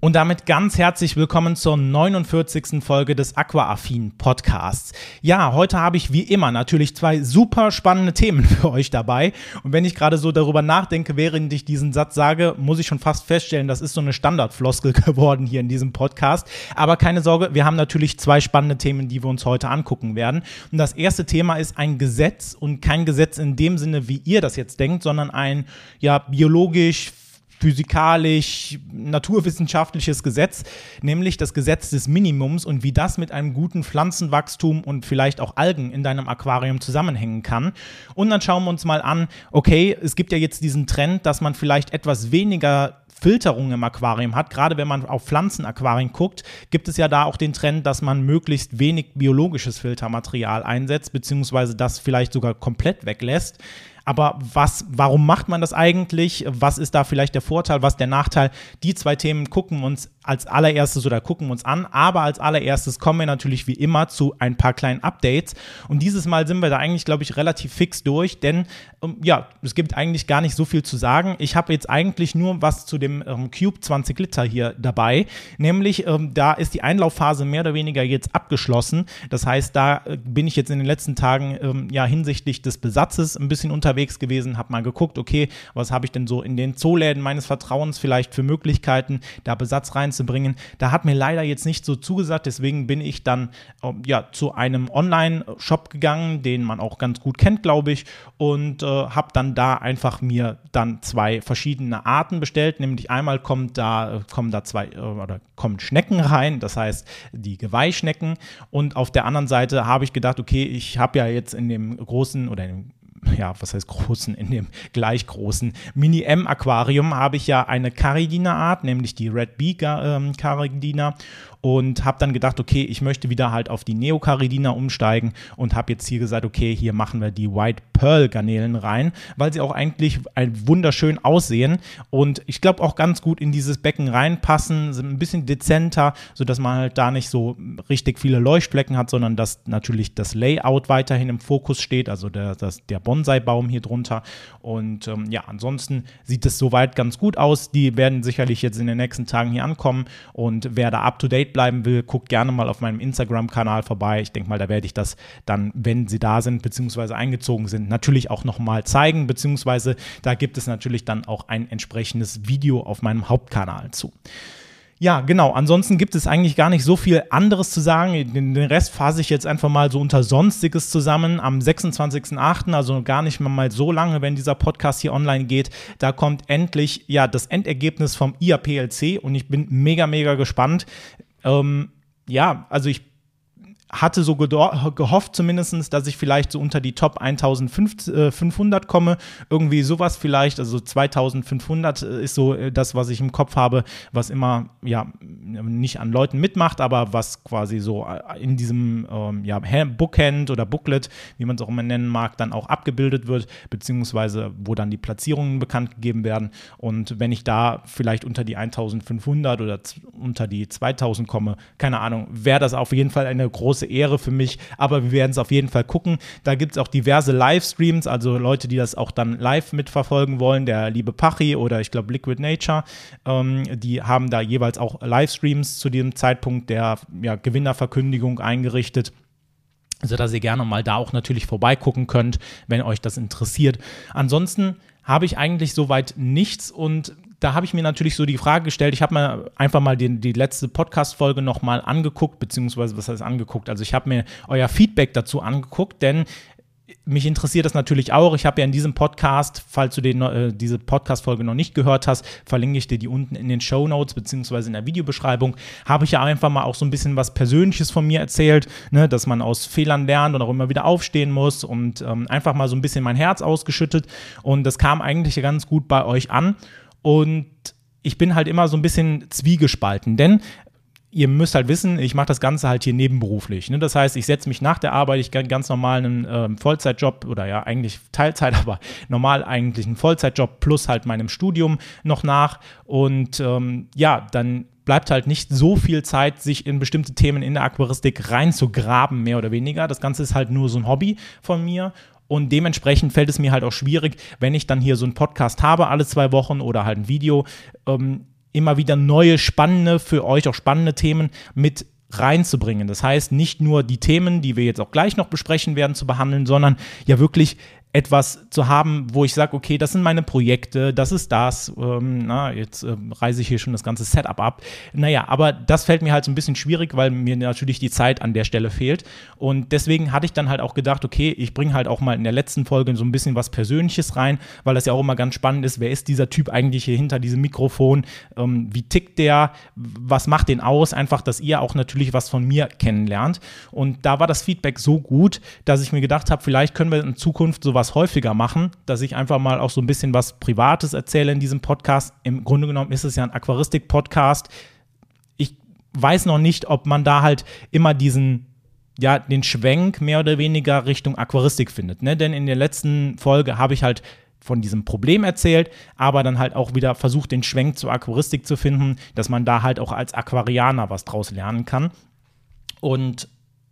Und damit ganz herzlich willkommen zur 49. Folge des Aquaaffin Podcasts. Ja, heute habe ich wie immer natürlich zwei super spannende Themen für euch dabei. Und wenn ich gerade so darüber nachdenke, während ich diesen Satz sage, muss ich schon fast feststellen, das ist so eine Standardfloskel geworden hier in diesem Podcast. Aber keine Sorge, wir haben natürlich zwei spannende Themen, die wir uns heute angucken werden. Und das erste Thema ist ein Gesetz und kein Gesetz in dem Sinne, wie ihr das jetzt denkt, sondern ein ja biologisch physikalisch, naturwissenschaftliches Gesetz, nämlich das Gesetz des Minimums und wie das mit einem guten Pflanzenwachstum und vielleicht auch Algen in deinem Aquarium zusammenhängen kann. Und dann schauen wir uns mal an, okay, es gibt ja jetzt diesen Trend, dass man vielleicht etwas weniger Filterung im Aquarium hat, gerade wenn man auf Pflanzenaquarien guckt, gibt es ja da auch den Trend, dass man möglichst wenig biologisches Filtermaterial einsetzt, beziehungsweise das vielleicht sogar komplett weglässt. Aber was, warum macht man das eigentlich? Was ist da vielleicht der Vorteil, was der Nachteil? Die zwei Themen gucken uns als allererstes oder gucken uns an. Aber als allererstes kommen wir natürlich wie immer zu ein paar kleinen Updates. Und dieses Mal sind wir da eigentlich, glaube ich, relativ fix durch, denn ähm, ja, es gibt eigentlich gar nicht so viel zu sagen. Ich habe jetzt eigentlich nur was zu dem ähm, Cube 20 Liter hier dabei. Nämlich, ähm, da ist die Einlaufphase mehr oder weniger jetzt abgeschlossen. Das heißt, da äh, bin ich jetzt in den letzten Tagen ähm, ja hinsichtlich des Besatzes ein bisschen unterwegs gewesen, habe mal geguckt, okay, was habe ich denn so in den Zooläden meines Vertrauens vielleicht für Möglichkeiten, da Besatz reinzubringen. Da hat mir leider jetzt nicht so zugesagt, deswegen bin ich dann ähm, ja, zu einem Online-Shop gegangen, den man auch ganz gut kennt, glaube ich, und äh, habe dann da einfach mir dann zwei verschiedene Arten bestellt. Nämlich einmal kommt da, kommen da zwei äh, oder kommen Schnecken rein, das heißt die Geweihschnecken. Und auf der anderen Seite habe ich gedacht, okay, ich habe ja jetzt in dem großen oder in dem ja, was heißt großen, in dem gleich großen Mini-M-Aquarium habe ich ja eine Caridina-Art, nämlich die Red Bee Caridina und habe dann gedacht, okay, ich möchte wieder halt auf die Neocaridina umsteigen und habe jetzt hier gesagt, okay, hier machen wir die White Pearl Garnelen rein, weil sie auch eigentlich wunderschön aussehen und ich glaube auch ganz gut in dieses Becken reinpassen, sind ein bisschen dezenter, sodass man halt da nicht so richtig viele Leuchtflecken hat, sondern dass natürlich das Layout weiterhin im Fokus steht, also der, das, der Bonsai-Baum hier drunter und ähm, ja, ansonsten sieht es soweit ganz gut aus. Die werden sicherlich jetzt in den nächsten Tagen hier ankommen und wer da up to date bleiben will, guckt gerne mal auf meinem Instagram-Kanal vorbei. Ich denke mal, da werde ich das dann, wenn sie da sind, beziehungsweise eingezogen sind, natürlich auch nochmal zeigen, beziehungsweise da gibt es natürlich dann auch ein entsprechendes Video auf meinem Hauptkanal zu. Ja, genau. Ansonsten gibt es eigentlich gar nicht so viel anderes zu sagen. Den, den Rest fasse ich jetzt einfach mal so unter Sonstiges zusammen. Am 26.08., also gar nicht mal so lange, wenn dieser Podcast hier online geht, da kommt endlich ja das Endergebnis vom IAPLC und ich bin mega, mega gespannt. Ähm, ja, also ich hatte so gehofft zumindest, dass ich vielleicht so unter die Top 1500 komme. Irgendwie sowas vielleicht. Also 2500 ist so äh, das, was ich im Kopf habe, was immer, ja, nicht an Leuten mitmacht, aber was quasi so äh, in diesem ähm, ja, Bookhand oder Booklet, wie man es auch immer nennen mag, dann auch abgebildet wird, beziehungsweise wo dann die Platzierungen bekannt gegeben werden. Und wenn ich da vielleicht unter die 1500 oder unter die 2000 komme, keine Ahnung, wäre das auf jeden Fall eine große große Ehre für mich, aber wir werden es auf jeden Fall gucken. Da gibt es auch diverse Livestreams, also Leute, die das auch dann live mitverfolgen wollen, der liebe Pachi oder ich glaube Liquid Nature, ähm, die haben da jeweils auch Livestreams zu diesem Zeitpunkt der ja, Gewinnerverkündigung eingerichtet sodass ihr gerne mal da auch natürlich vorbeigucken könnt, wenn euch das interessiert. Ansonsten habe ich eigentlich soweit nichts und da habe ich mir natürlich so die Frage gestellt, ich habe mir einfach mal die, die letzte Podcast-Folge nochmal angeguckt, beziehungsweise was heißt angeguckt? Also ich habe mir euer Feedback dazu angeguckt, denn mich interessiert das natürlich auch. Ich habe ja in diesem Podcast, falls du den, äh, diese Podcast-Folge noch nicht gehört hast, verlinke ich dir die unten in den Show Notes beziehungsweise in der Videobeschreibung. Habe ich ja einfach mal auch so ein bisschen was Persönliches von mir erzählt, ne, dass man aus Fehlern lernt und auch immer wieder aufstehen muss und ähm, einfach mal so ein bisschen mein Herz ausgeschüttet. Und das kam eigentlich ganz gut bei euch an. Und ich bin halt immer so ein bisschen zwiegespalten, denn ihr müsst halt wissen, ich mache das Ganze halt hier nebenberuflich. Ne? Das heißt, ich setze mich nach der Arbeit, ich ganz normal einen äh, Vollzeitjob oder ja eigentlich Teilzeit, aber normal eigentlich einen Vollzeitjob plus halt meinem Studium noch nach. Und ähm, ja, dann bleibt halt nicht so viel Zeit, sich in bestimmte Themen in der Aquaristik reinzugraben, mehr oder weniger. Das Ganze ist halt nur so ein Hobby von mir. Und dementsprechend fällt es mir halt auch schwierig, wenn ich dann hier so einen Podcast habe, alle zwei Wochen oder halt ein Video, ähm, immer wieder neue, spannende, für euch auch spannende Themen mit reinzubringen. Das heißt, nicht nur die Themen, die wir jetzt auch gleich noch besprechen werden, zu behandeln, sondern ja wirklich etwas zu haben, wo ich sage, okay, das sind meine Projekte, das ist das. Ähm, na, jetzt äh, reise ich hier schon das ganze Setup ab. Naja, aber das fällt mir halt so ein bisschen schwierig, weil mir natürlich die Zeit an der Stelle fehlt. Und deswegen hatte ich dann halt auch gedacht, okay, ich bringe halt auch mal in der letzten Folge so ein bisschen was Persönliches rein, weil das ja auch immer ganz spannend ist. Wer ist dieser Typ eigentlich hier hinter diesem Mikrofon? Ähm, wie tickt der? Was macht den aus? Einfach, dass ihr auch natürlich was von mir kennenlernt. Und da war das Feedback so gut, dass ich mir gedacht habe, vielleicht können wir in Zukunft sowas sowas häufiger machen, dass ich einfach mal auch so ein bisschen was Privates erzähle in diesem Podcast. Im Grunde genommen ist es ja ein Aquaristik-Podcast. Ich weiß noch nicht, ob man da halt immer diesen ja, den Schwenk mehr oder weniger Richtung Aquaristik findet. Ne? Denn in der letzten Folge habe ich halt von diesem Problem erzählt, aber dann halt auch wieder versucht, den Schwenk zur Aquaristik zu finden, dass man da halt auch als Aquarianer was draus lernen kann. Und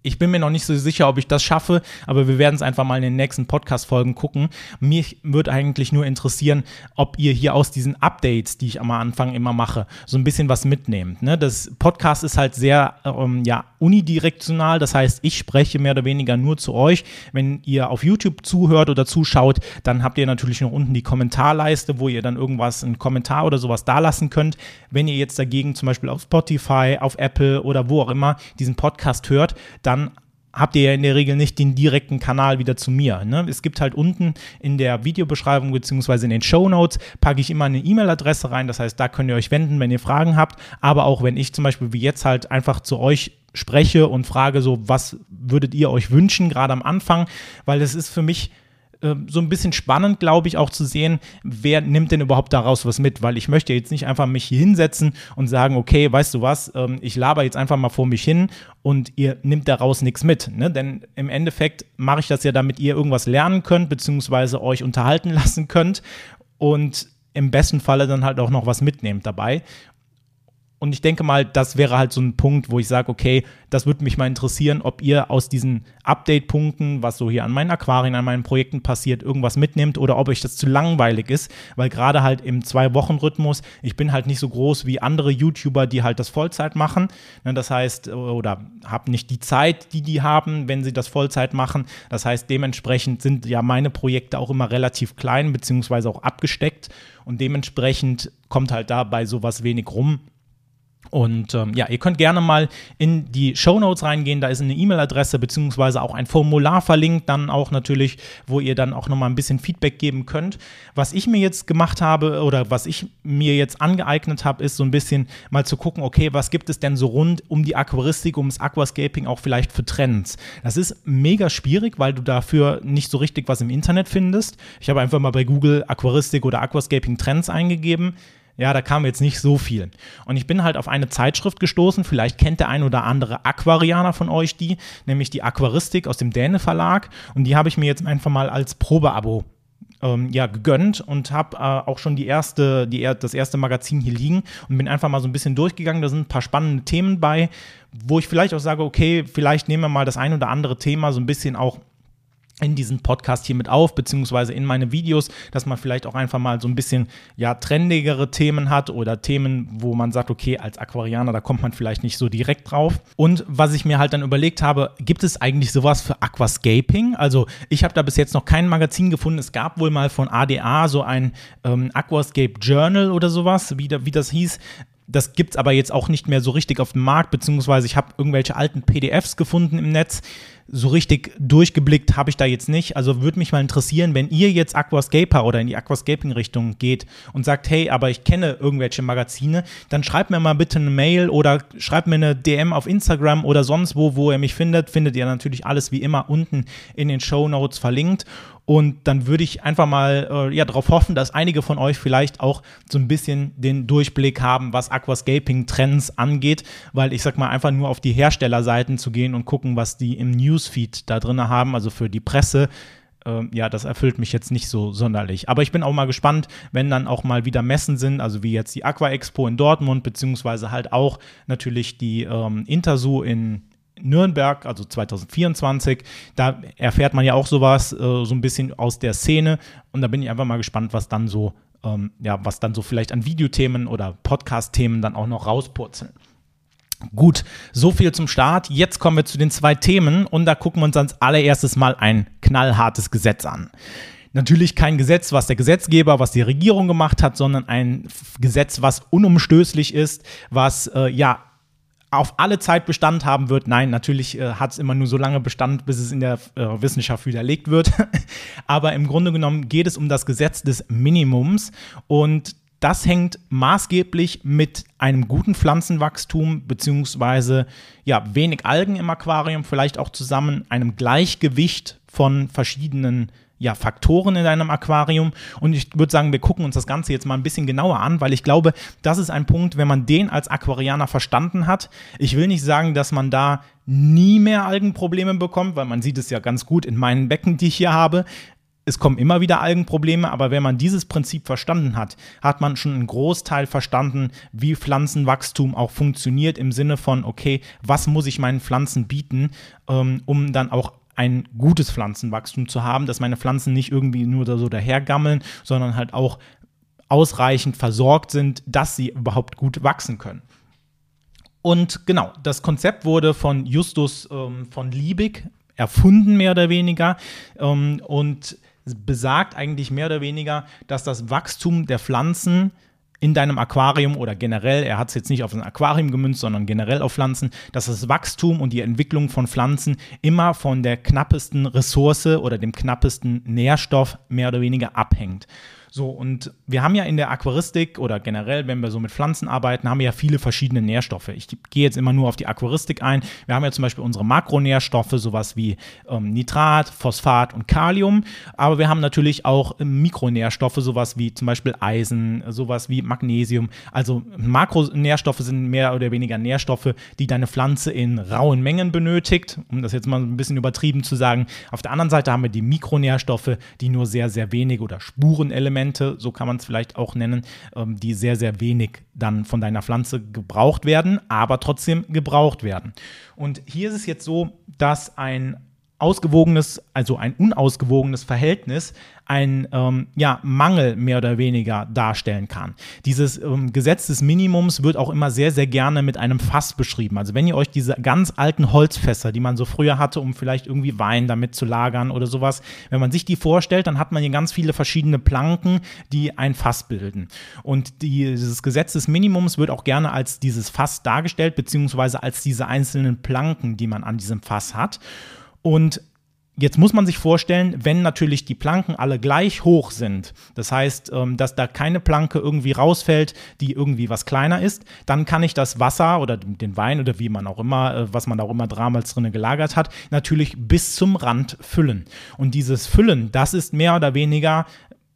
ich bin mir noch nicht so sicher, ob ich das schaffe, aber wir werden es einfach mal in den nächsten Podcast-Folgen gucken. Mich würde eigentlich nur interessieren, ob ihr hier aus diesen Updates, die ich am Anfang immer mache, so ein bisschen was mitnehmt. Ne? Das Podcast ist halt sehr ähm, ja, unidirektional, das heißt, ich spreche mehr oder weniger nur zu euch. Wenn ihr auf YouTube zuhört oder zuschaut, dann habt ihr natürlich noch unten die Kommentarleiste, wo ihr dann irgendwas, einen Kommentar oder sowas dalassen könnt. Wenn ihr jetzt dagegen zum Beispiel auf Spotify, auf Apple oder wo auch immer diesen Podcast hört, dann dann habt ihr ja in der Regel nicht den direkten Kanal wieder zu mir. Ne? Es gibt halt unten in der Videobeschreibung beziehungsweise in den Show Notes packe ich immer eine E-Mail-Adresse rein. Das heißt, da könnt ihr euch wenden, wenn ihr Fragen habt. Aber auch wenn ich zum Beispiel wie jetzt halt einfach zu euch spreche und frage so, was würdet ihr euch wünschen, gerade am Anfang, weil es ist für mich so ein bisschen spannend, glaube ich, auch zu sehen, wer nimmt denn überhaupt daraus was mit, weil ich möchte jetzt nicht einfach mich hier hinsetzen und sagen, okay, weißt du was, ähm, ich laber jetzt einfach mal vor mich hin und ihr nimmt daraus nichts mit, ne? denn im Endeffekt mache ich das ja, damit ihr irgendwas lernen könnt, beziehungsweise euch unterhalten lassen könnt und im besten Falle dann halt auch noch was mitnehmt dabei. Und ich denke mal, das wäre halt so ein Punkt, wo ich sage, okay, das würde mich mal interessieren, ob ihr aus diesen Update-Punkten, was so hier an meinen Aquarien, an meinen Projekten passiert, irgendwas mitnehmt oder ob euch das zu langweilig ist, weil gerade halt im Zwei-Wochen-Rhythmus, ich bin halt nicht so groß wie andere YouTuber, die halt das Vollzeit machen. Ne, das heißt, oder habe nicht die Zeit, die die haben, wenn sie das Vollzeit machen. Das heißt, dementsprechend sind ja meine Projekte auch immer relativ klein, beziehungsweise auch abgesteckt. Und dementsprechend kommt halt dabei sowas wenig rum. Und ähm, ja, ihr könnt gerne mal in die Show Notes reingehen. Da ist eine E-Mail-Adresse beziehungsweise auch ein Formular verlinkt, dann auch natürlich, wo ihr dann auch nochmal ein bisschen Feedback geben könnt. Was ich mir jetzt gemacht habe oder was ich mir jetzt angeeignet habe, ist so ein bisschen mal zu gucken, okay, was gibt es denn so rund um die Aquaristik, ums Aquascaping auch vielleicht für Trends? Das ist mega schwierig, weil du dafür nicht so richtig was im Internet findest. Ich habe einfach mal bei Google Aquaristik oder Aquascaping Trends eingegeben ja, da kam jetzt nicht so viel. Und ich bin halt auf eine Zeitschrift gestoßen, vielleicht kennt der ein oder andere Aquarianer von euch die, nämlich die Aquaristik aus dem Däne Verlag. Und die habe ich mir jetzt einfach mal als Probeabo ähm, ja, gegönnt und habe äh, auch schon die erste, die, das erste Magazin hier liegen und bin einfach mal so ein bisschen durchgegangen. Da sind ein paar spannende Themen bei, wo ich vielleicht auch sage, okay, vielleicht nehmen wir mal das ein oder andere Thema so ein bisschen auch in diesen Podcast hier mit auf, beziehungsweise in meine Videos, dass man vielleicht auch einfach mal so ein bisschen, ja, trendigere Themen hat oder Themen, wo man sagt, okay, als Aquarianer, da kommt man vielleicht nicht so direkt drauf. Und was ich mir halt dann überlegt habe, gibt es eigentlich sowas für Aquascaping? Also ich habe da bis jetzt noch kein Magazin gefunden. Es gab wohl mal von ADA so ein ähm, Aquascape Journal oder sowas, wie, wie das hieß. Das gibt es aber jetzt auch nicht mehr so richtig auf dem Markt, beziehungsweise ich habe irgendwelche alten PDFs gefunden im Netz so richtig durchgeblickt habe ich da jetzt nicht. Also würde mich mal interessieren, wenn ihr jetzt Aquascaper oder in die Aquascaping-Richtung geht und sagt, hey, aber ich kenne irgendwelche Magazine, dann schreibt mir mal bitte eine Mail oder schreibt mir eine DM auf Instagram oder sonst wo, wo ihr mich findet. Findet ihr natürlich alles wie immer unten in den Show Notes verlinkt. Und dann würde ich einfach mal äh, ja, darauf hoffen, dass einige von euch vielleicht auch so ein bisschen den Durchblick haben, was Aquascaping-Trends angeht, weil ich sag mal, einfach nur auf die Herstellerseiten zu gehen und gucken, was die im Newsfeed da drin haben, also für die Presse, äh, ja, das erfüllt mich jetzt nicht so sonderlich. Aber ich bin auch mal gespannt, wenn dann auch mal wieder Messen sind, also wie jetzt die Aqua Expo in Dortmund, beziehungsweise halt auch natürlich die ähm, Intersu in, Nürnberg, also 2024. Da erfährt man ja auch sowas, äh, so ein bisschen aus der Szene. Und da bin ich einfach mal gespannt, was dann so, ähm, ja, was dann so vielleicht an Videothemen oder Podcast-Themen dann auch noch rauspurzeln. Gut, so viel zum Start. Jetzt kommen wir zu den zwei Themen und da gucken wir uns als allererstes mal ein knallhartes Gesetz an. Natürlich kein Gesetz, was der Gesetzgeber, was die Regierung gemacht hat, sondern ein Gesetz, was unumstößlich ist, was äh, ja auf alle Zeit Bestand haben wird. Nein, natürlich äh, hat es immer nur so lange Bestand, bis es in der äh, Wissenschaft widerlegt wird. Aber im Grunde genommen geht es um das Gesetz des Minimums und das hängt maßgeblich mit einem guten Pflanzenwachstum beziehungsweise ja wenig Algen im Aquarium vielleicht auch zusammen, einem Gleichgewicht von verschiedenen ja, Faktoren in deinem Aquarium. Und ich würde sagen, wir gucken uns das Ganze jetzt mal ein bisschen genauer an, weil ich glaube, das ist ein Punkt, wenn man den als Aquarianer verstanden hat. Ich will nicht sagen, dass man da nie mehr Algenprobleme bekommt, weil man sieht es ja ganz gut in meinen Becken, die ich hier habe. Es kommen immer wieder Algenprobleme, aber wenn man dieses Prinzip verstanden hat, hat man schon einen Großteil verstanden, wie Pflanzenwachstum auch funktioniert im Sinne von, okay, was muss ich meinen Pflanzen bieten, ähm, um dann auch ein gutes Pflanzenwachstum zu haben, dass meine Pflanzen nicht irgendwie nur so dahergammeln, sondern halt auch ausreichend versorgt sind, dass sie überhaupt gut wachsen können. Und genau, das Konzept wurde von Justus ähm, von Liebig erfunden, mehr oder weniger, ähm, und besagt eigentlich mehr oder weniger, dass das Wachstum der Pflanzen in deinem Aquarium oder generell, er hat es jetzt nicht auf ein Aquarium gemünzt, sondern generell auf Pflanzen, dass das Wachstum und die Entwicklung von Pflanzen immer von der knappesten Ressource oder dem knappesten Nährstoff mehr oder weniger abhängt. So, und wir haben ja in der Aquaristik oder generell, wenn wir so mit Pflanzen arbeiten, haben wir ja viele verschiedene Nährstoffe. Ich gehe jetzt immer nur auf die Aquaristik ein. Wir haben ja zum Beispiel unsere Makronährstoffe, sowas wie ähm, Nitrat, Phosphat und Kalium. Aber wir haben natürlich auch ähm, Mikronährstoffe, sowas wie zum Beispiel Eisen, sowas wie Magnesium. Also Makronährstoffe sind mehr oder weniger Nährstoffe, die deine Pflanze in rauen Mengen benötigt, um das jetzt mal ein bisschen übertrieben zu sagen. Auf der anderen Seite haben wir die Mikronährstoffe, die nur sehr, sehr wenig oder Spurenelemente Elemente, so kann man es vielleicht auch nennen, ähm, die sehr, sehr wenig dann von deiner Pflanze gebraucht werden, aber trotzdem gebraucht werden. Und hier ist es jetzt so, dass ein ausgewogenes, also ein unausgewogenes Verhältnis ein ähm, ja, Mangel mehr oder weniger darstellen kann. Dieses ähm, Gesetz des Minimums wird auch immer sehr, sehr gerne mit einem Fass beschrieben. Also wenn ihr euch diese ganz alten Holzfässer, die man so früher hatte, um vielleicht irgendwie Wein damit zu lagern oder sowas, wenn man sich die vorstellt, dann hat man hier ganz viele verschiedene Planken, die ein Fass bilden. Und dieses Gesetz des Minimums wird auch gerne als dieses Fass dargestellt, beziehungsweise als diese einzelnen Planken, die man an diesem Fass hat. Und Jetzt muss man sich vorstellen, wenn natürlich die Planken alle gleich hoch sind, das heißt, ähm, dass da keine Planke irgendwie rausfällt, die irgendwie was kleiner ist, dann kann ich das Wasser oder den Wein oder wie man auch immer, äh, was man auch immer damals drin gelagert hat, natürlich bis zum Rand füllen. Und dieses Füllen, das ist mehr oder weniger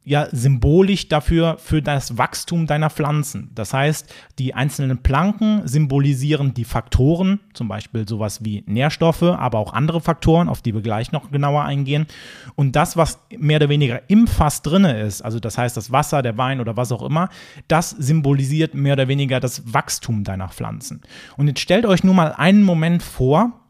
ja symbolisch dafür für das Wachstum deiner Pflanzen. Das heißt, die einzelnen Planken symbolisieren die Faktoren, zum Beispiel sowas wie Nährstoffe, aber auch andere Faktoren, auf die wir gleich noch genauer eingehen. Und das, was mehr oder weniger im Fass drinne ist, also das heißt das Wasser, der Wein oder was auch immer, das symbolisiert mehr oder weniger das Wachstum deiner Pflanzen. Und jetzt stellt euch nur mal einen Moment vor,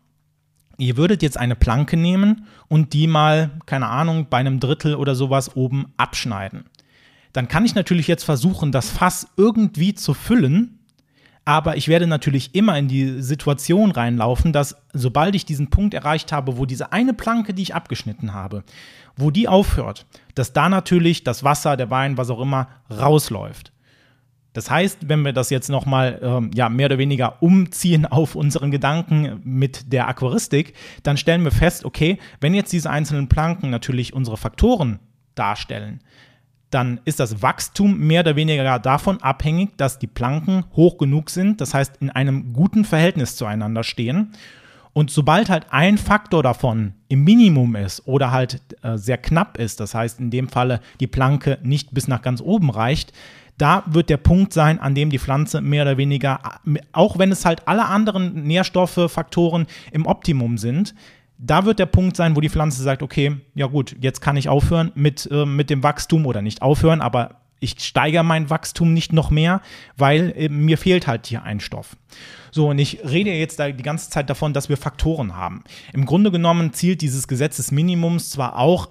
ihr würdet jetzt eine Planke nehmen und die mal, keine Ahnung, bei einem Drittel oder sowas oben abschneiden. Dann kann ich natürlich jetzt versuchen, das Fass irgendwie zu füllen, aber ich werde natürlich immer in die Situation reinlaufen, dass sobald ich diesen Punkt erreicht habe, wo diese eine Planke, die ich abgeschnitten habe, wo die aufhört, dass da natürlich das Wasser, der Wein, was auch immer, rausläuft. Das heißt, wenn wir das jetzt nochmal ähm, ja, mehr oder weniger umziehen auf unseren Gedanken mit der Aquaristik, dann stellen wir fest, okay, wenn jetzt diese einzelnen Planken natürlich unsere Faktoren darstellen, dann ist das Wachstum mehr oder weniger davon abhängig, dass die Planken hoch genug sind, das heißt in einem guten Verhältnis zueinander stehen. Und sobald halt ein Faktor davon im Minimum ist oder halt äh, sehr knapp ist, das heißt in dem Falle die Planke nicht bis nach ganz oben reicht, da wird der Punkt sein, an dem die Pflanze mehr oder weniger, auch wenn es halt alle anderen Nährstoffe, Faktoren im Optimum sind, da wird der Punkt sein, wo die Pflanze sagt, okay, ja gut, jetzt kann ich aufhören mit, äh, mit dem Wachstum oder nicht aufhören, aber ich steigere mein Wachstum nicht noch mehr, weil äh, mir fehlt halt hier ein Stoff. So, und ich rede jetzt da die ganze Zeit davon, dass wir Faktoren haben. Im Grunde genommen zielt dieses Gesetz des Minimums zwar auch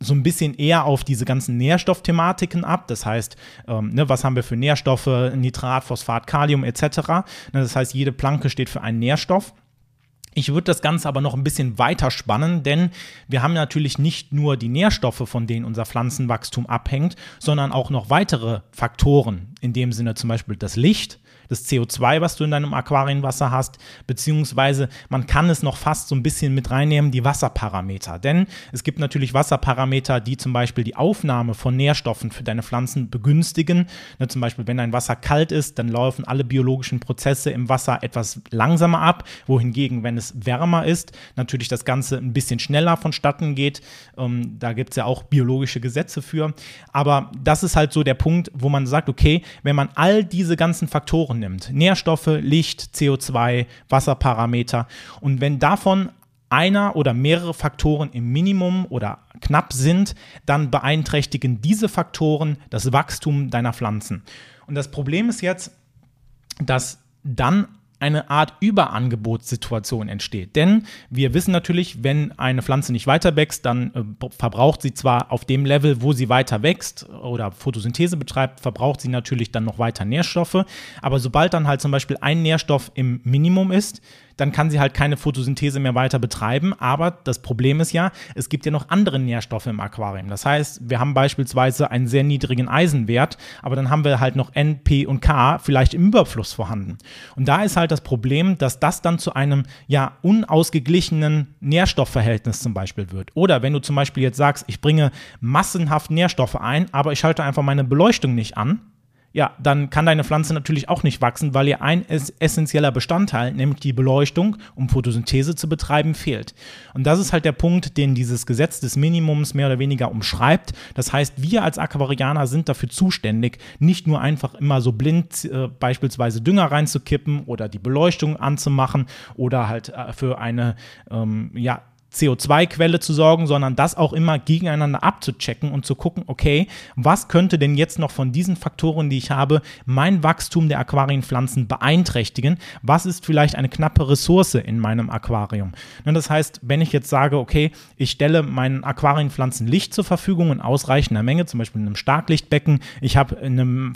so ein bisschen eher auf diese ganzen Nährstoffthematiken ab. Das heißt, ähm, ne, was haben wir für Nährstoffe, Nitrat, Phosphat, Kalium etc. Ne, das heißt, jede Planke steht für einen Nährstoff. Ich würde das Ganze aber noch ein bisschen weiter spannen, denn wir haben natürlich nicht nur die Nährstoffe, von denen unser Pflanzenwachstum abhängt, sondern auch noch weitere Faktoren, in dem Sinne zum Beispiel das Licht, das CO2, was du in deinem Aquarienwasser hast, beziehungsweise man kann es noch fast so ein bisschen mit reinnehmen, die Wasserparameter. Denn es gibt natürlich Wasserparameter, die zum Beispiel die Aufnahme von Nährstoffen für deine Pflanzen begünstigen. Ne, zum Beispiel, wenn dein Wasser kalt ist, dann laufen alle biologischen Prozesse im Wasser etwas langsamer ab, wohingegen, wenn es wärmer ist, natürlich das Ganze ein bisschen schneller vonstatten geht. Ähm, da gibt es ja auch biologische Gesetze für. Aber das ist halt so der Punkt, wo man sagt, okay, wenn man all diese ganzen Faktoren nimmt. Nährstoffe, Licht, CO2, Wasserparameter. Und wenn davon einer oder mehrere Faktoren im Minimum oder knapp sind, dann beeinträchtigen diese Faktoren das Wachstum deiner Pflanzen. Und das Problem ist jetzt, dass dann eine Art Überangebotssituation entsteht. Denn wir wissen natürlich, wenn eine Pflanze nicht weiter wächst, dann äh, verbraucht sie zwar auf dem Level, wo sie weiter wächst oder Photosynthese betreibt, verbraucht sie natürlich dann noch weiter Nährstoffe. Aber sobald dann halt zum Beispiel ein Nährstoff im Minimum ist, dann kann sie halt keine Photosynthese mehr weiter betreiben. Aber das Problem ist ja, es gibt ja noch andere Nährstoffe im Aquarium. Das heißt, wir haben beispielsweise einen sehr niedrigen Eisenwert, aber dann haben wir halt noch N, P und K vielleicht im Überfluss vorhanden. Und da ist halt das Problem, dass das dann zu einem ja unausgeglichenen Nährstoffverhältnis zum Beispiel wird. Oder wenn du zum Beispiel jetzt sagst, ich bringe massenhaft Nährstoffe ein, aber ich schalte einfach meine Beleuchtung nicht an, ja, dann kann deine Pflanze natürlich auch nicht wachsen, weil ihr ein essentieller Bestandteil, nämlich die Beleuchtung, um Photosynthese zu betreiben, fehlt. Und das ist halt der Punkt, den dieses Gesetz des Minimums mehr oder weniger umschreibt. Das heißt, wir als Aquarianer sind dafür zuständig, nicht nur einfach immer so blind äh, beispielsweise Dünger reinzukippen oder die Beleuchtung anzumachen oder halt äh, für eine ähm, ja, CO2-Quelle zu sorgen, sondern das auch immer gegeneinander abzuchecken und zu gucken, okay, was könnte denn jetzt noch von diesen Faktoren, die ich habe, mein Wachstum der Aquarienpflanzen beeinträchtigen? Was ist vielleicht eine knappe Ressource in meinem Aquarium? Ne, das heißt, wenn ich jetzt sage, okay, ich stelle meinen Aquarienpflanzen Licht zur Verfügung in ausreichender Menge, zum Beispiel in einem Starklichtbecken, ich habe in einem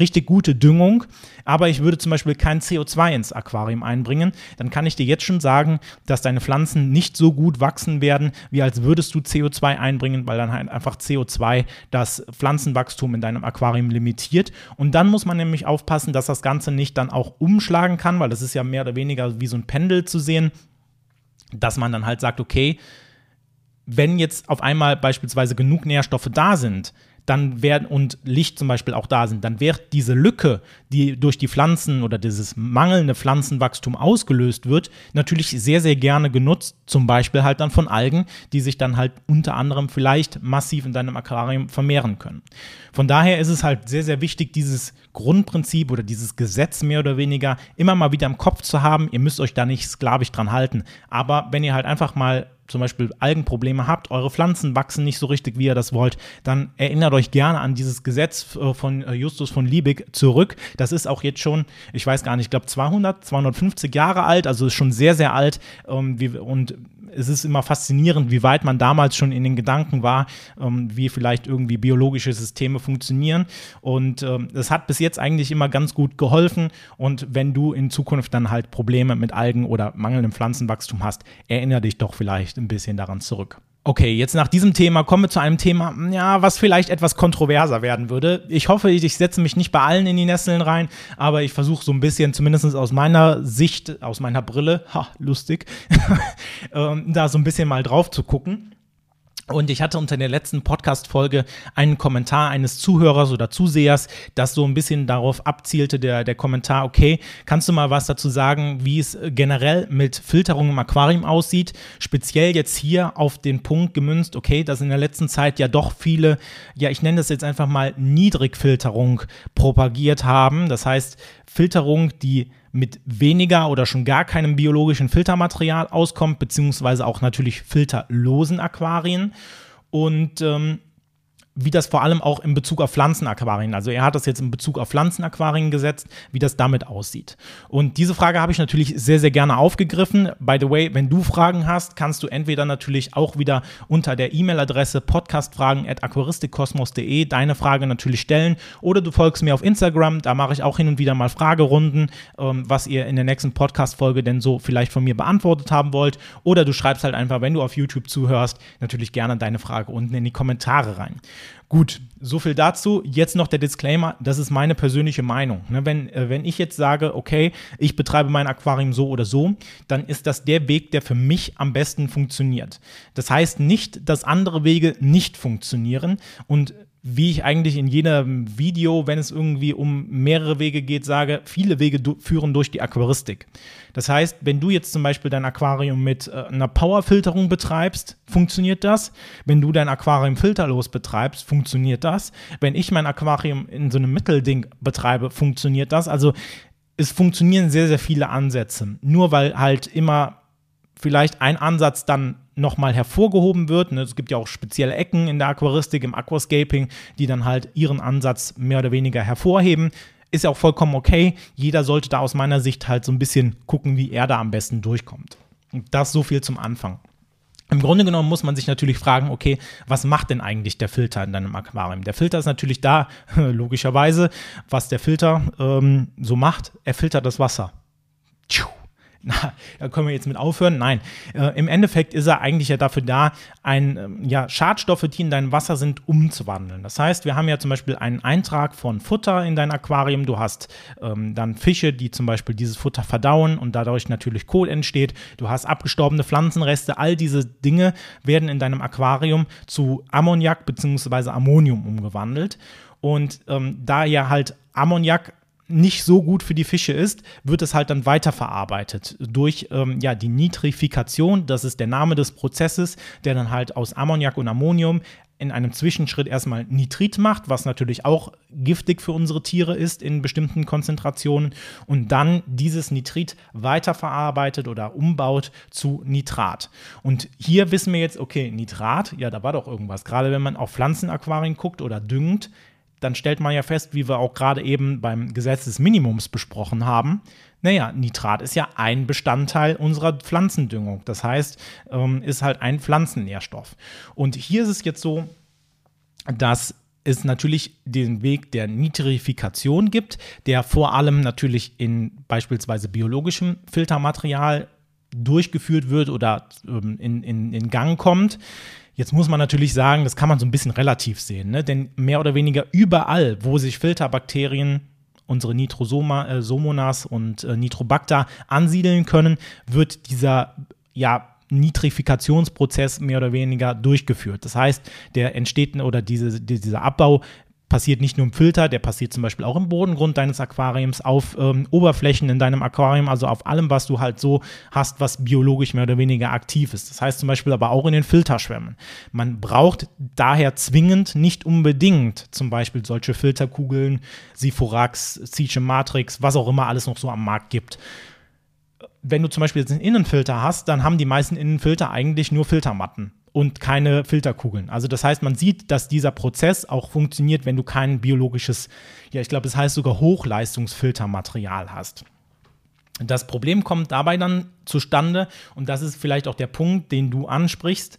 richtig gute Düngung, aber ich würde zum Beispiel kein CO2 ins Aquarium einbringen, dann kann ich dir jetzt schon sagen, dass deine Pflanzen nicht so gut wachsen werden, wie als würdest du CO2 einbringen, weil dann halt einfach CO2 das Pflanzenwachstum in deinem Aquarium limitiert. Und dann muss man nämlich aufpassen, dass das Ganze nicht dann auch umschlagen kann, weil das ist ja mehr oder weniger wie so ein Pendel zu sehen, dass man dann halt sagt, okay, wenn jetzt auf einmal beispielsweise genug Nährstoffe da sind, dann werden und Licht zum Beispiel auch da sind, dann wird diese Lücke, die durch die Pflanzen oder dieses mangelnde Pflanzenwachstum ausgelöst wird, natürlich sehr, sehr gerne genutzt, zum Beispiel halt dann von Algen, die sich dann halt unter anderem vielleicht massiv in deinem Aquarium vermehren können. Von daher ist es halt sehr, sehr wichtig, dieses Grundprinzip oder dieses Gesetz mehr oder weniger immer mal wieder im Kopf zu haben. Ihr müsst euch da nicht sklavisch dran halten. Aber wenn ihr halt einfach mal zum Beispiel Algenprobleme habt, eure Pflanzen wachsen nicht so richtig, wie ihr das wollt, dann erinnert euch gerne an dieses Gesetz äh, von äh, Justus von Liebig zurück. Das ist auch jetzt schon, ich weiß gar nicht, ich glaube 200, 250 Jahre alt, also ist schon sehr, sehr alt. Ähm, und es ist immer faszinierend, wie weit man damals schon in den Gedanken war, ähm, wie vielleicht irgendwie biologische Systeme funktionieren. Und ähm, das hat bis jetzt eigentlich immer ganz gut geholfen. Und wenn du in Zukunft dann halt Probleme mit Algen oder mangelndem Pflanzenwachstum hast, erinnere dich doch vielleicht ein bisschen daran zurück. Okay, jetzt nach diesem Thema kommen wir zu einem Thema, ja, was vielleicht etwas kontroverser werden würde. Ich hoffe, ich setze mich nicht bei allen in die Nesseln rein, aber ich versuche so ein bisschen, zumindest aus meiner Sicht, aus meiner Brille, ha, lustig, ähm, da so ein bisschen mal drauf zu gucken. Und ich hatte unter der letzten Podcast-Folge einen Kommentar eines Zuhörers oder Zusehers, das so ein bisschen darauf abzielte, der, der Kommentar, okay, kannst du mal was dazu sagen, wie es generell mit Filterung im Aquarium aussieht? Speziell jetzt hier auf den Punkt gemünzt, okay, dass in der letzten Zeit ja doch viele, ja, ich nenne das jetzt einfach mal Niedrigfilterung propagiert haben. Das heißt, Filterung, die mit weniger oder schon gar keinem biologischen Filtermaterial auskommt, beziehungsweise auch natürlich filterlosen Aquarien. Und ähm, wie das vor allem auch in Bezug auf Pflanzenaquarien, also er hat das jetzt in Bezug auf Pflanzenaquarien gesetzt, wie das damit aussieht. Und diese Frage habe ich natürlich sehr, sehr gerne aufgegriffen. By the way, wenn du Fragen hast, kannst du entweder natürlich auch wieder unter der E-Mail-Adresse podcastfragen.aquaristikkosmos.de deine Frage natürlich stellen oder du folgst mir auf Instagram, da mache ich auch hin und wieder mal Fragerunden, ähm, was ihr in der nächsten Podcast-Folge denn so vielleicht von mir beantwortet haben wollt. Oder du schreibst halt einfach, wenn du auf YouTube zuhörst, natürlich gerne deine Frage unten in die Kommentare rein. Gut, so viel dazu. Jetzt noch der Disclaimer, das ist meine persönliche Meinung. Ne, wenn, äh, wenn ich jetzt sage, okay, ich betreibe mein Aquarium so oder so, dann ist das der Weg, der für mich am besten funktioniert. Das heißt nicht, dass andere Wege nicht funktionieren und wie ich eigentlich in jedem Video, wenn es irgendwie um mehrere Wege geht, sage, viele Wege führen durch die Aquaristik. Das heißt, wenn du jetzt zum Beispiel dein Aquarium mit äh, einer Powerfilterung betreibst, funktioniert das. Wenn du dein Aquarium filterlos betreibst, funktioniert das. Wenn ich mein Aquarium in so einem Mittelding betreibe, funktioniert das. Also es funktionieren sehr, sehr viele Ansätze. Nur weil halt immer vielleicht ein Ansatz dann nochmal hervorgehoben wird. Ne, es gibt ja auch spezielle Ecken in der Aquaristik, im Aquascaping, die dann halt ihren Ansatz mehr oder weniger hervorheben. Ist ja auch vollkommen okay. Jeder sollte da aus meiner Sicht halt so ein bisschen gucken, wie er da am besten durchkommt. Und das so viel zum Anfang. Im Grunde genommen muss man sich natürlich fragen, okay, was macht denn eigentlich der Filter in deinem Aquarium? Der Filter ist natürlich da, logischerweise, was der Filter ähm, so macht. Er filtert das Wasser. Tschuh na, da können wir jetzt mit aufhören. Nein, äh, im Endeffekt ist er eigentlich ja dafür da, ein, ähm, ja, Schadstoffe, die in deinem Wasser sind, umzuwandeln. Das heißt, wir haben ja zum Beispiel einen Eintrag von Futter in dein Aquarium. Du hast ähm, dann Fische, die zum Beispiel dieses Futter verdauen und dadurch natürlich Kohl entsteht. Du hast abgestorbene Pflanzenreste. All diese Dinge werden in deinem Aquarium zu Ammoniak bzw. Ammonium umgewandelt. Und ähm, da ja halt Ammoniak nicht so gut für die Fische ist, wird es halt dann weiterverarbeitet durch ähm, ja, die Nitrifikation. Das ist der Name des Prozesses, der dann halt aus Ammoniak und Ammonium in einem Zwischenschritt erstmal Nitrit macht, was natürlich auch giftig für unsere Tiere ist in bestimmten Konzentrationen und dann dieses Nitrit weiterverarbeitet oder umbaut zu Nitrat. Und hier wissen wir jetzt, okay, Nitrat, ja, da war doch irgendwas. Gerade wenn man auf Pflanzenaquarien guckt oder düngt, dann stellt man ja fest, wie wir auch gerade eben beim Gesetz des Minimums besprochen haben, naja, Nitrat ist ja ein Bestandteil unserer Pflanzendüngung. Das heißt, ähm, ist halt ein Pflanzennährstoff. Und hier ist es jetzt so, dass es natürlich den Weg der Nitrifikation gibt, der vor allem natürlich in beispielsweise biologischem Filtermaterial durchgeführt wird oder ähm, in, in, in Gang kommt. Jetzt muss man natürlich sagen, das kann man so ein bisschen relativ sehen, ne? denn mehr oder weniger überall, wo sich Filterbakterien unsere Nitrosomonas äh, und äh, Nitrobacter ansiedeln können, wird dieser ja, Nitrifikationsprozess mehr oder weniger durchgeführt. Das heißt, der entsteht oder diese, dieser Abbau passiert nicht nur im Filter, der passiert zum Beispiel auch im Bodengrund deines Aquariums, auf ähm, Oberflächen in deinem Aquarium, also auf allem, was du halt so hast, was biologisch mehr oder weniger aktiv ist. Das heißt zum Beispiel aber auch in den Filterschwämmen. Man braucht daher zwingend nicht unbedingt zum Beispiel solche Filterkugeln, Siforax, Siche Matrix, was auch immer alles noch so am Markt gibt wenn du zum Beispiel jetzt einen Innenfilter hast, dann haben die meisten Innenfilter eigentlich nur Filtermatten und keine Filterkugeln. Also das heißt, man sieht, dass dieser Prozess auch funktioniert, wenn du kein biologisches, ja, ich glaube, es das heißt sogar Hochleistungsfiltermaterial hast. Das Problem kommt dabei dann zustande, und das ist vielleicht auch der Punkt, den du ansprichst.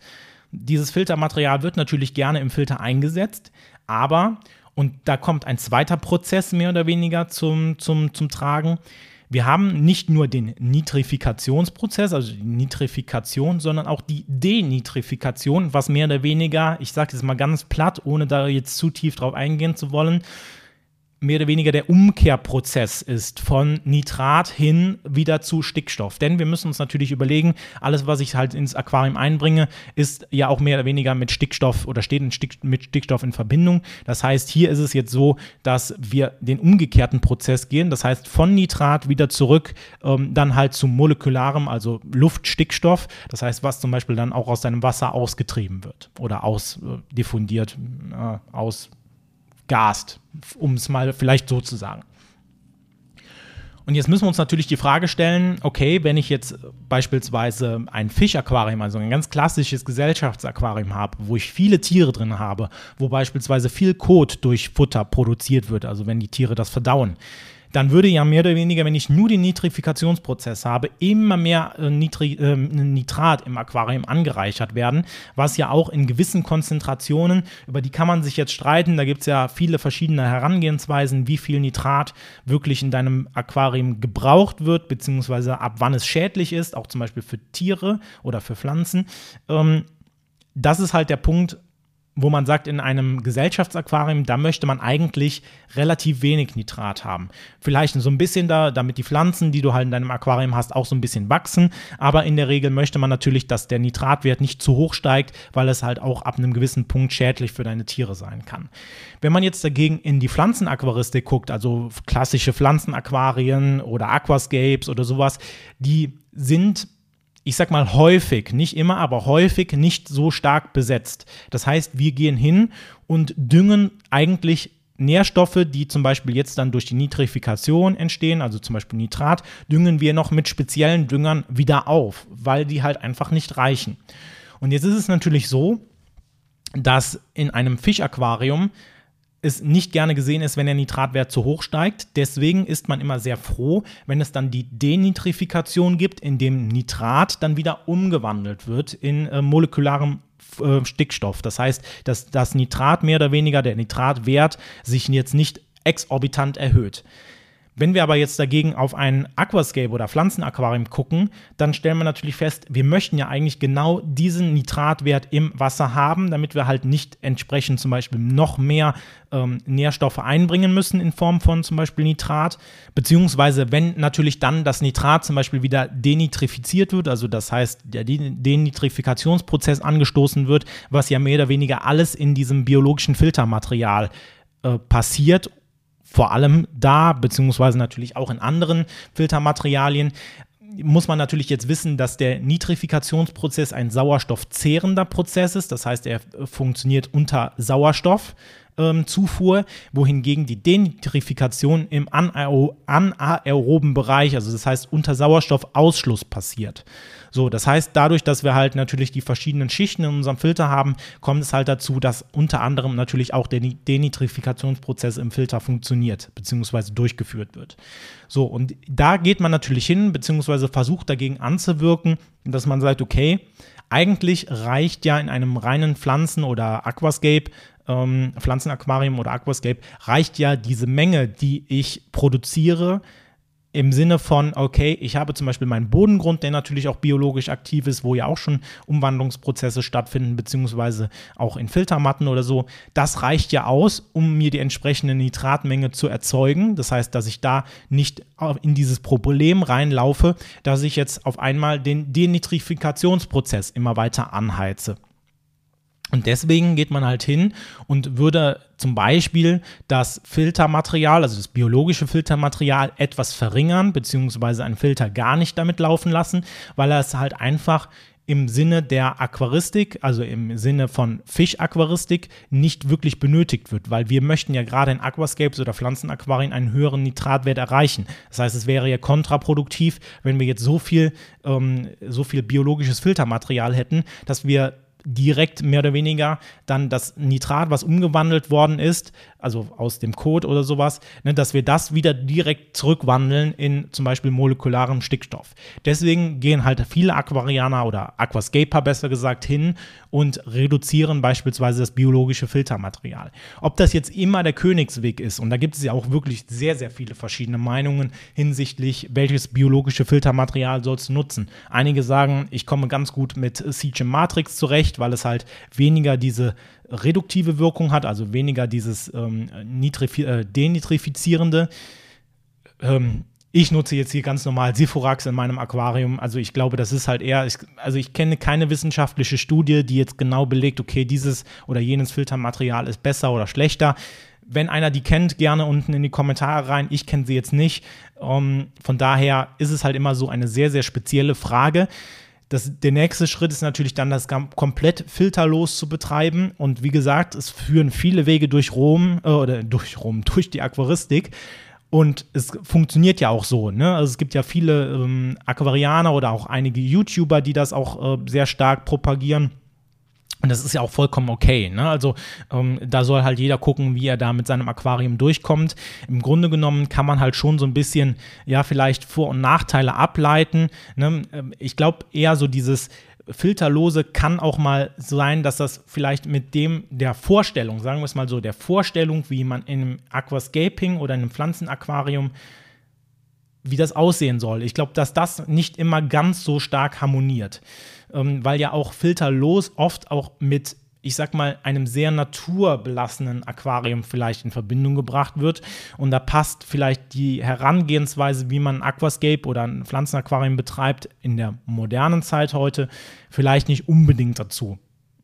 Dieses Filtermaterial wird natürlich gerne im Filter eingesetzt, aber, und da kommt ein zweiter Prozess mehr oder weniger zum, zum, zum Tragen, wir haben nicht nur den Nitrifikationsprozess, also die Nitrifikation, sondern auch die Denitrifikation, was mehr oder weniger, ich sage das mal ganz platt, ohne da jetzt zu tief drauf eingehen zu wollen, mehr oder weniger der Umkehrprozess ist von Nitrat hin wieder zu Stickstoff. Denn wir müssen uns natürlich überlegen, alles, was ich halt ins Aquarium einbringe, ist ja auch mehr oder weniger mit Stickstoff oder steht mit Stickstoff in Verbindung. Das heißt, hier ist es jetzt so, dass wir den umgekehrten Prozess gehen. Das heißt, von Nitrat wieder zurück, ähm, dann halt zu molekularem, also Luftstickstoff. Das heißt, was zum Beispiel dann auch aus deinem Wasser ausgetrieben wird oder ausdiffundiert, äh, aus gast, um es mal vielleicht so zu sagen. Und jetzt müssen wir uns natürlich die Frage stellen, okay, wenn ich jetzt beispielsweise ein Fischaquarium, also ein ganz klassisches Gesellschaftsaquarium habe, wo ich viele Tiere drin habe, wo beispielsweise viel Kot durch Futter produziert wird, also wenn die Tiere das verdauen, dann würde ja mehr oder weniger, wenn ich nur den Nitrifikationsprozess habe, immer mehr äh, Nitri äh, Nitrat im Aquarium angereichert werden, was ja auch in gewissen Konzentrationen, über die kann man sich jetzt streiten, da gibt es ja viele verschiedene Herangehensweisen, wie viel Nitrat wirklich in deinem Aquarium gebraucht wird, beziehungsweise ab wann es schädlich ist, auch zum Beispiel für Tiere oder für Pflanzen. Ähm, das ist halt der Punkt, wo man sagt, in einem Gesellschaftsaquarium, da möchte man eigentlich relativ wenig Nitrat haben. Vielleicht so ein bisschen da, damit die Pflanzen, die du halt in deinem Aquarium hast, auch so ein bisschen wachsen. Aber in der Regel möchte man natürlich, dass der Nitratwert nicht zu hoch steigt, weil es halt auch ab einem gewissen Punkt schädlich für deine Tiere sein kann. Wenn man jetzt dagegen in die Pflanzenaquaristik guckt, also klassische Pflanzenaquarien oder Aquascapes oder sowas, die sind ich sag mal häufig, nicht immer, aber häufig nicht so stark besetzt. Das heißt, wir gehen hin und düngen eigentlich Nährstoffe, die zum Beispiel jetzt dann durch die Nitrifikation entstehen, also zum Beispiel Nitrat, düngen wir noch mit speziellen Düngern wieder auf, weil die halt einfach nicht reichen. Und jetzt ist es natürlich so, dass in einem Fischaquarium es nicht gerne gesehen ist, wenn der Nitratwert zu hoch steigt. Deswegen ist man immer sehr froh, wenn es dann die Denitrifikation gibt, in dem Nitrat dann wieder umgewandelt wird in äh, molekularem äh, Stickstoff. Das heißt, dass das Nitrat mehr oder weniger, der Nitratwert sich jetzt nicht exorbitant erhöht. Wenn wir aber jetzt dagegen auf ein Aquascape oder Pflanzenaquarium gucken, dann stellen wir natürlich fest, wir möchten ja eigentlich genau diesen Nitratwert im Wasser haben, damit wir halt nicht entsprechend zum Beispiel noch mehr ähm, Nährstoffe einbringen müssen in Form von zum Beispiel Nitrat, beziehungsweise wenn natürlich dann das Nitrat zum Beispiel wieder denitrifiziert wird, also das heißt der Denitrifikationsprozess angestoßen wird, was ja mehr oder weniger alles in diesem biologischen Filtermaterial äh, passiert vor allem da, beziehungsweise natürlich auch in anderen Filtermaterialien, muss man natürlich jetzt wissen, dass der Nitrifikationsprozess ein sauerstoffzehrender Prozess ist. Das heißt, er funktioniert unter Sauerstoff ähm, wohingegen die Denitrifikation im anaeroben Bereich, also das heißt unter Sauerstoffausschluss passiert. So, das heißt, dadurch, dass wir halt natürlich die verschiedenen Schichten in unserem Filter haben, kommt es halt dazu, dass unter anderem natürlich auch der Denitrifikationsprozess im Filter funktioniert, beziehungsweise durchgeführt wird. So, und da geht man natürlich hin, beziehungsweise versucht dagegen anzuwirken, dass man sagt, okay, eigentlich reicht ja in einem reinen Pflanzen- oder Aquascape ähm, Pflanzenaquarium oder Aquascape reicht ja diese Menge, die ich produziere, im Sinne von, okay, ich habe zum Beispiel meinen Bodengrund, der natürlich auch biologisch aktiv ist, wo ja auch schon Umwandlungsprozesse stattfinden, beziehungsweise auch in Filtermatten oder so. Das reicht ja aus, um mir die entsprechende Nitratmenge zu erzeugen. Das heißt, dass ich da nicht in dieses Problem reinlaufe, dass ich jetzt auf einmal den Denitrifikationsprozess immer weiter anheize. Und deswegen geht man halt hin und würde zum Beispiel das Filtermaterial, also das biologische Filtermaterial, etwas verringern, beziehungsweise einen Filter gar nicht damit laufen lassen, weil er es halt einfach im Sinne der Aquaristik, also im Sinne von Fischaquaristik, nicht wirklich benötigt wird, weil wir möchten ja gerade in Aquascapes oder Pflanzenaquarien einen höheren Nitratwert erreichen. Das heißt, es wäre ja kontraproduktiv, wenn wir jetzt so viel, ähm, so viel biologisches Filtermaterial hätten, dass wir direkt mehr oder weniger dann das Nitrat, was umgewandelt worden ist, also aus dem Code oder sowas, ne, dass wir das wieder direkt zurückwandeln in zum Beispiel molekularem Stickstoff. Deswegen gehen halt viele Aquarianer oder Aquascaper besser gesagt hin und reduzieren beispielsweise das biologische Filtermaterial. Ob das jetzt immer der Königsweg ist, und da gibt es ja auch wirklich sehr, sehr viele verschiedene Meinungen hinsichtlich, welches biologische Filtermaterial sollst du nutzen. Einige sagen, ich komme ganz gut mit CGM Matrix zurecht, weil es halt weniger diese reduktive Wirkung hat, also weniger dieses ähm, äh, denitrifizierende. Ähm, ich nutze jetzt hier ganz normal Siforax in meinem Aquarium. Also ich glaube, das ist halt eher, ich, also ich kenne keine wissenschaftliche Studie, die jetzt genau belegt, okay, dieses oder jenes Filtermaterial ist besser oder schlechter. Wenn einer die kennt, gerne unten in die Kommentare rein. Ich kenne sie jetzt nicht. Ähm, von daher ist es halt immer so eine sehr, sehr spezielle Frage. Das, der nächste Schritt ist natürlich dann, das komplett filterlos zu betreiben. Und wie gesagt, es führen viele Wege durch Rom äh, oder durch Rom, durch die Aquaristik. Und es funktioniert ja auch so. Ne? Also es gibt ja viele ähm, Aquarianer oder auch einige YouTuber, die das auch äh, sehr stark propagieren. Und das ist ja auch vollkommen okay. Ne? Also ähm, da soll halt jeder gucken, wie er da mit seinem Aquarium durchkommt. Im Grunde genommen kann man halt schon so ein bisschen, ja, vielleicht Vor- und Nachteile ableiten. Ne? Ähm, ich glaube eher so dieses filterlose kann auch mal sein, dass das vielleicht mit dem der Vorstellung, sagen wir es mal so, der Vorstellung, wie man in einem Aquascaping oder in einem Pflanzenaquarium wie das aussehen soll. Ich glaube, dass das nicht immer ganz so stark harmoniert, ähm, weil ja auch filterlos oft auch mit ich sag mal, einem sehr naturbelassenen Aquarium vielleicht in Verbindung gebracht wird. Und da passt vielleicht die Herangehensweise, wie man ein Aquascape oder ein Pflanzenaquarium betreibt, in der modernen Zeit heute vielleicht nicht unbedingt dazu.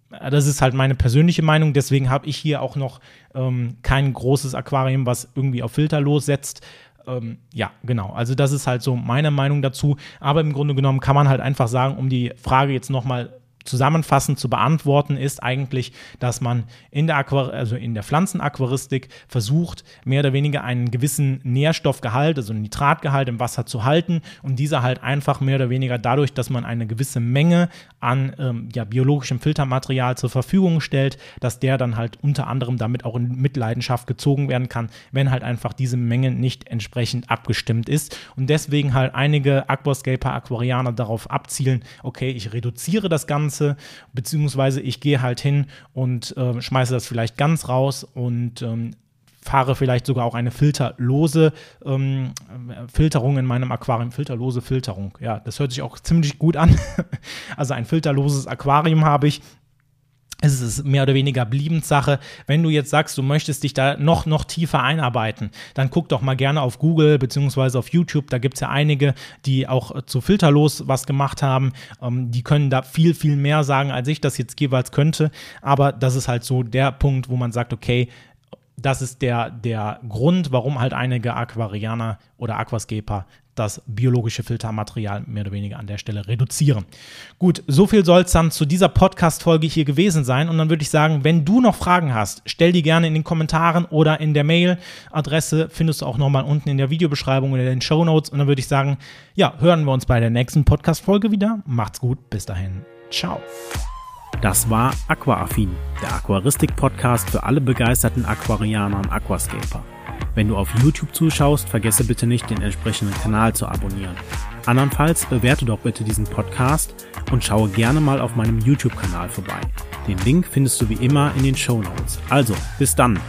Das ist halt meine persönliche Meinung. Deswegen habe ich hier auch noch ähm, kein großes Aquarium, was irgendwie auf Filter lossetzt. Ähm, ja, genau. Also das ist halt so meine Meinung dazu. Aber im Grunde genommen kann man halt einfach sagen, um die Frage jetzt nochmal zusammenfassend zu beantworten ist eigentlich, dass man in der, also in der Pflanzenaquaristik versucht, mehr oder weniger einen gewissen Nährstoffgehalt, also Nitratgehalt im Wasser zu halten und dieser halt einfach mehr oder weniger dadurch, dass man eine gewisse Menge an ähm, ja, biologischem Filtermaterial zur Verfügung stellt, dass der dann halt unter anderem damit auch in Mitleidenschaft gezogen werden kann, wenn halt einfach diese Menge nicht entsprechend abgestimmt ist und deswegen halt einige Aquascaper, Aquarianer darauf abzielen, okay, ich reduziere das Ganze Ganze, beziehungsweise ich gehe halt hin und äh, schmeiße das vielleicht ganz raus und ähm, fahre vielleicht sogar auch eine filterlose ähm, Filterung in meinem Aquarium. Filterlose Filterung. Ja, das hört sich auch ziemlich gut an. also ein filterloses Aquarium habe ich es ist mehr oder weniger Bliebenssache. Wenn du jetzt sagst, du möchtest dich da noch, noch tiefer einarbeiten, dann guck doch mal gerne auf Google beziehungsweise auf YouTube. Da gibt es ja einige, die auch zu Filterlos was gemacht haben. Ähm, die können da viel, viel mehr sagen, als ich das jetzt jeweils könnte. Aber das ist halt so der Punkt, wo man sagt, okay, das ist der, der Grund, warum halt einige Aquarianer oder Aquascaper das biologische Filtermaterial mehr oder weniger an der Stelle reduzieren. Gut, so viel soll es dann zu dieser Podcast-Folge hier gewesen sein. Und dann würde ich sagen, wenn du noch Fragen hast, stell die gerne in den Kommentaren oder in der Mail-Adresse. Findest du auch nochmal unten in der Videobeschreibung oder in den Show Notes. Und dann würde ich sagen, ja, hören wir uns bei der nächsten Podcast-Folge wieder. Macht's gut, bis dahin. Ciao. Das war Aquaaffin, der Aquaristik-Podcast für alle begeisterten Aquarianer und Aquascaper. Wenn du auf YouTube zuschaust, vergesse bitte nicht, den entsprechenden Kanal zu abonnieren. Andernfalls bewerte doch bitte diesen Podcast und schaue gerne mal auf meinem YouTube-Kanal vorbei. Den Link findest du wie immer in den Show Notes. Also, bis dann!